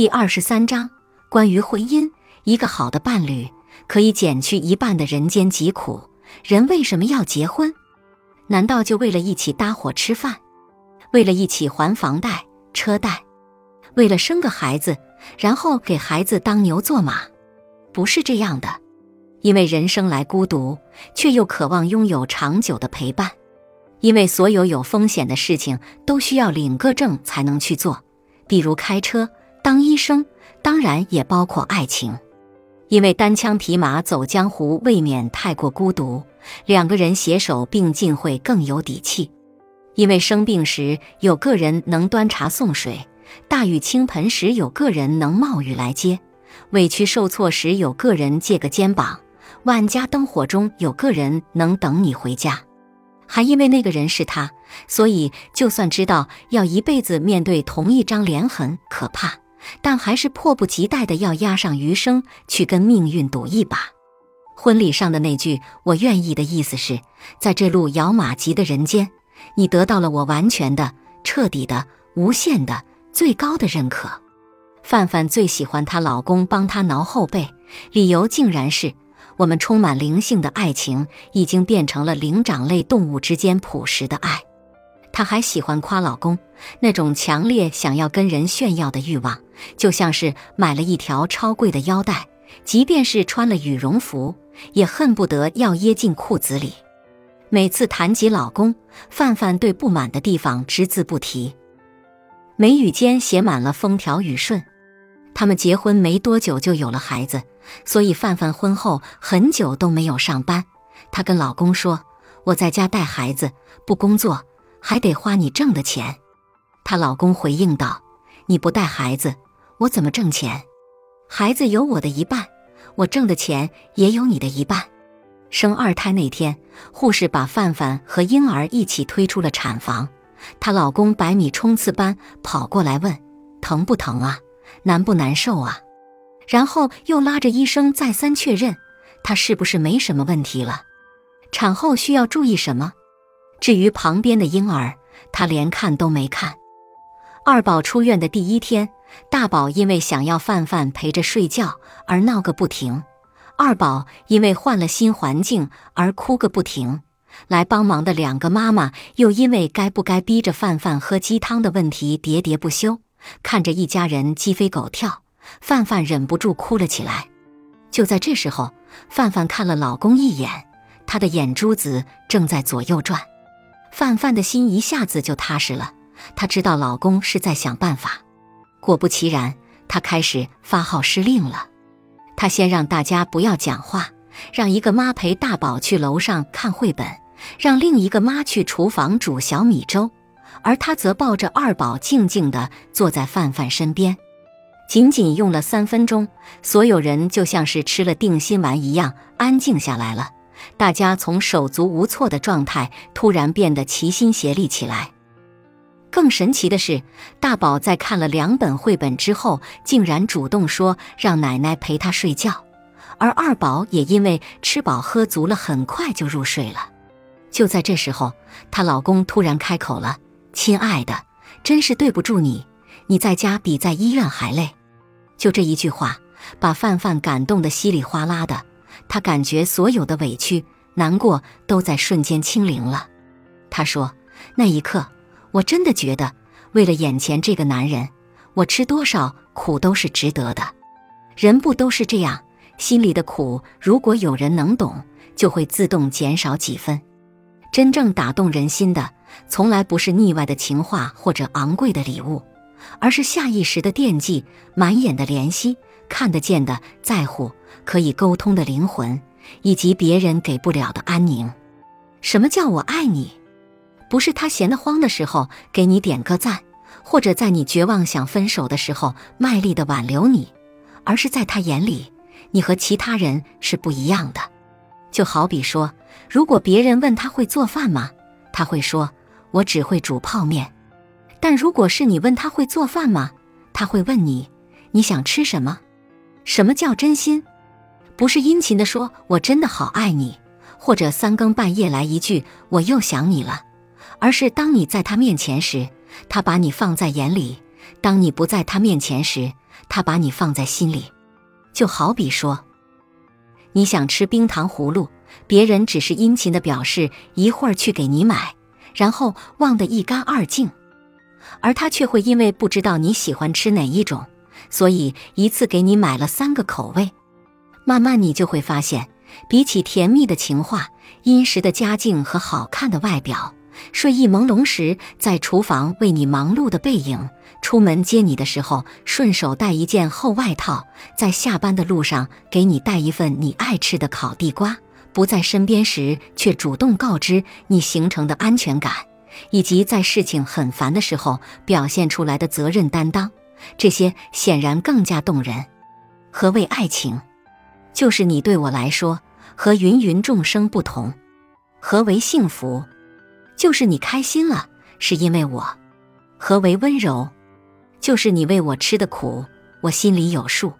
第二十三章关于婚姻。一个好的伴侣可以减去一半的人间疾苦。人为什么要结婚？难道就为了一起搭伙吃饭？为了一起还房贷、车贷？为了生个孩子，然后给孩子当牛做马？不是这样的。因为人生来孤独，却又渴望拥有长久的陪伴。因为所有有风险的事情都需要领个证才能去做，比如开车、当医生，当然也包括爱情。因为单枪匹马走江湖未免太过孤独，两个人携手并进会更有底气。因为生病时有个人能端茶送水，大雨倾盆时有个人能冒雨来接，委屈受挫时有个人借个肩膀，万家灯火中有个人能等你回家。还因为那个人是他，所以就算知道要一辈子面对同一张脸很可怕，但还是迫不及待的要押上余生去跟命运赌一把。婚礼上的那句“我愿意”的意思是，在这路遥马急的人间，你得到了我完全的、彻底的、无限的、最高的认可。范范最喜欢她老公帮她挠后背，理由竟然是。我们充满灵性的爱情已经变成了灵长类动物之间朴实的爱。她还喜欢夸老公，那种强烈想要跟人炫耀的欲望，就像是买了一条超贵的腰带，即便是穿了羽绒服，也恨不得要掖进裤子里。每次谈及老公，范范对不满的地方只字不提，眉宇间写满了风调雨顺。他们结婚没多久就有了孩子。所以范范婚后很久都没有上班。她跟老公说：“我在家带孩子，不工作还得花你挣的钱。”她老公回应道：“你不带孩子，我怎么挣钱？孩子有我的一半，我挣的钱也有你的一半。”生二胎那天，护士把范范和婴儿一起推出了产房。她老公百米冲刺般跑过来问：“疼不疼啊？难不难受啊？”然后又拉着医生再三确认，她是不是没什么问题了？产后需要注意什么？至于旁边的婴儿，她连看都没看。二宝出院的第一天，大宝因为想要范范陪着睡觉而闹个不停，二宝因为换了新环境而哭个不停。来帮忙的两个妈妈又因为该不该逼着范范喝鸡汤的问题喋喋不休，看着一家人鸡飞狗跳。范范忍不住哭了起来。就在这时候，范范看了老公一眼，他的眼珠子正在左右转。范范的心一下子就踏实了，她知道老公是在想办法。果不其然，他开始发号施令了。他先让大家不要讲话，让一个妈陪大宝去楼上看绘本，让另一个妈去厨房煮小米粥，而他则抱着二宝静静地坐在范范身边。仅仅用了三分钟，所有人就像是吃了定心丸一样安静下来了。大家从手足无措的状态突然变得齐心协力起来。更神奇的是，大宝在看了两本绘本之后，竟然主动说让奶奶陪他睡觉，而二宝也因为吃饱喝足了，很快就入睡了。就在这时候，她老公突然开口了：“亲爱的，真是对不住你，你在家比在医院还累。”就这一句话，把范范感动得稀里哗啦的。她感觉所有的委屈、难过都在瞬间清零了。她说：“那一刻，我真的觉得，为了眼前这个男人，我吃多少苦都是值得的。人不都是这样？心里的苦，如果有人能懂，就会自动减少几分。真正打动人心的，从来不是腻歪的情话或者昂贵的礼物。”而是下意识的惦记，满眼的怜惜，看得见的在乎，可以沟通的灵魂，以及别人给不了的安宁。什么叫我爱你？不是他闲得慌的时候给你点个赞，或者在你绝望想分手的时候卖力的挽留你，而是在他眼里，你和其他人是不一样的。就好比说，如果别人问他会做饭吗？他会说：“我只会煮泡面。”但如果是你问他会做饭吗？他会问你，你想吃什么？什么叫真心？不是殷勤的说“我真的好爱你”，或者三更半夜来一句“我又想你了”，而是当你在他面前时，他把你放在眼里；当你不在他面前时，他把你放在心里。就好比说，你想吃冰糖葫芦，别人只是殷勤的表示一会儿去给你买，然后忘得一干二净，而他却会因为不知道你喜欢吃哪一种，所以一次给你买了三个口味。慢慢你就会发现，比起甜蜜的情话、殷实的家境和好看的外表。睡意朦胧时，在厨房为你忙碌的背影；出门接你的时候，顺手带一件厚外套；在下班的路上，给你带一份你爱吃的烤地瓜；不在身边时，却主动告知你行程的安全感；以及在事情很烦的时候，表现出来的责任担当，这些显然更加动人。何谓爱情？就是你对我来说和芸芸众生不同。何为幸福？就是你开心了，是因为我。何为温柔？就是你为我吃的苦，我心里有数。